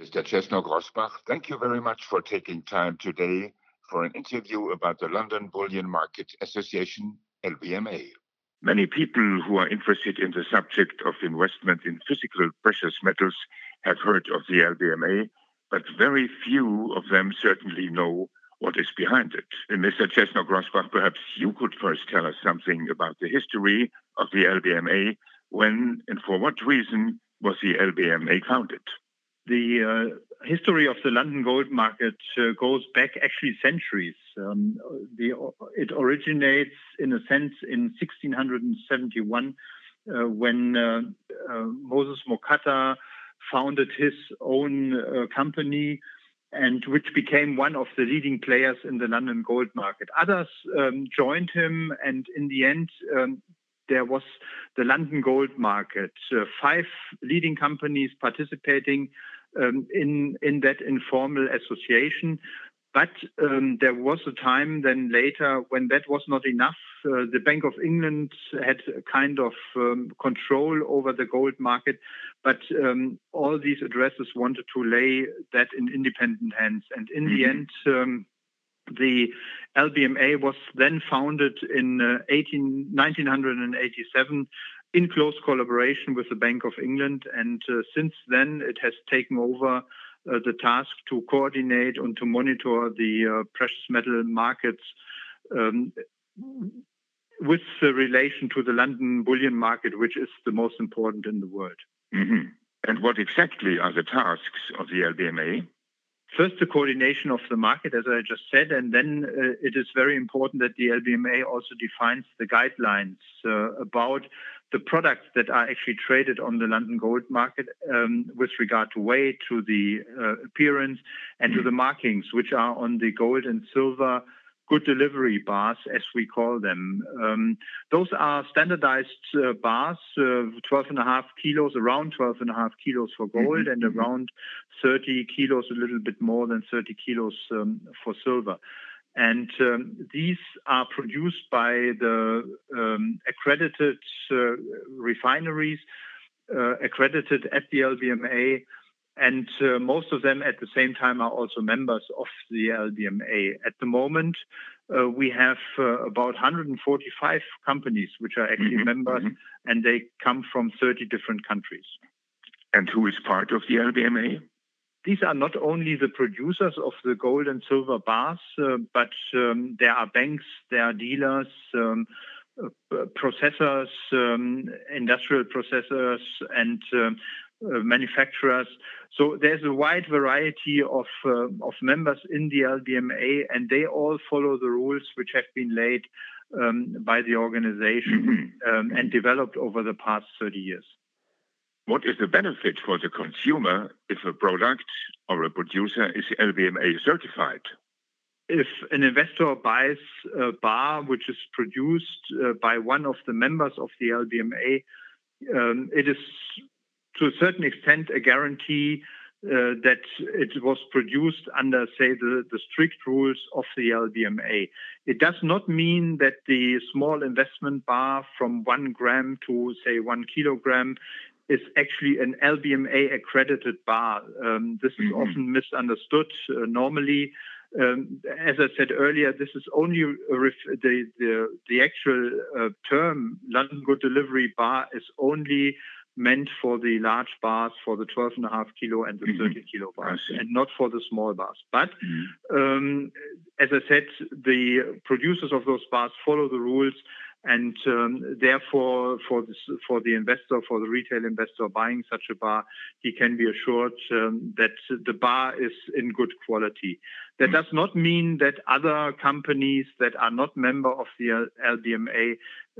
Mr. Czesno Grossbach, thank you very much for taking time today for an interview about the London Bullion Market Association, LBMA. Many people who are interested in the subject of investment in physical precious metals have heard of the LBMA, but very few of them certainly know what is behind it. And Mr. Czesno Grossbach, perhaps you could first tell us something about the history of the LBMA. When and for what reason was the LBMA founded? The uh, history of the London gold market uh, goes back actually centuries. Um, the, it originates, in a sense, in 1671 uh, when uh, uh, Moses Mocatta founded his own uh, company and which became one of the leading players in the London gold market. Others um, joined him, and in the end, um, there was the London gold market. Uh, five leading companies participating um, in in that informal association. But um, there was a time then later when that was not enough. Uh, the Bank of England had a kind of um, control over the gold market, but um, all these addresses wanted to lay that in independent hands. And in mm-hmm. the end, um, the LBMA was then founded in uh, 18, 1987 in close collaboration with the Bank of England. And uh, since then, it has taken over uh, the task to coordinate and to monitor the uh, precious metal markets um, with relation to the London bullion market, which is the most important in the world. Mm-hmm. And what exactly are the tasks of the LBMA? First, the coordination of the market, as I just said, and then uh, it is very important that the LBMA also defines the guidelines uh, about the products that are actually traded on the London gold market um, with regard to weight, to the uh, appearance, and to the markings, which are on the gold and silver good delivery bars, as we call them. Um, those are standardized uh, bars, uh, 12 and a half kilos, around 12 and a half kilos for gold, mm-hmm. and around 30 kilos, a little bit more than 30 kilos um, for silver. And um, these are produced by the um, accredited uh, refineries, uh, accredited at the LBMA, and uh, most of them at the same time are also members of the LBMA. At the moment, uh, we have uh, about 145 companies which are actually mm-hmm, members, mm-hmm. and they come from 30 different countries. And who is part of the LBMA? These are not only the producers of the gold and silver bars, uh, but um, there are banks, there are dealers, um, uh, processors, um, industrial processors, and uh, manufacturers. So there's a wide variety of uh, of members in the LBMA, and they all follow the rules which have been laid um, by the organization mm-hmm. um, and developed over the past 30 years. What is the benefit for the consumer if a product or a producer is LBMA certified? If an investor buys a bar which is produced uh, by one of the members of the LBMA, um, it is to a certain extent a guarantee uh, that it was produced under, say, the, the strict rules of the LBMA. It does not mean that the small investment bar from one gram to, say, one kilogram is actually an LBMA accredited bar. Um, this is mm-hmm. often misunderstood. Uh, normally, um, as I said earlier, this is only ref- the, the, the actual uh, term London Good Delivery Bar is only meant for the large bars, for the 12.5 kilo and the mm-hmm. 30 kilo bars, and not for the small bars. But mm-hmm. um, as I said, the producers of those bars follow the rules and um, therefore, for, this, for the investor, for the retail investor buying such a bar, he can be assured um, that the bar is in good quality. That mm. does not mean that other companies that are not member of the LBMA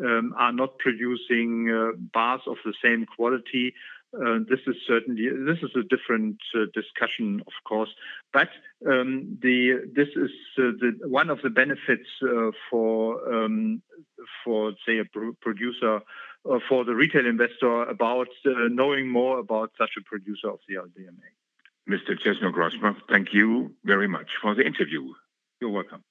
um, are not producing uh, bars of the same quality. Uh, this is certainly this is a different uh, discussion, of course. But um, the this is uh, the one of the benefits uh, for um, for say a producer uh, for the retail investor about knowing more about such a producer of the LBMA. Mr. Czesno Grossbach, thank you very much for the interview. You're welcome.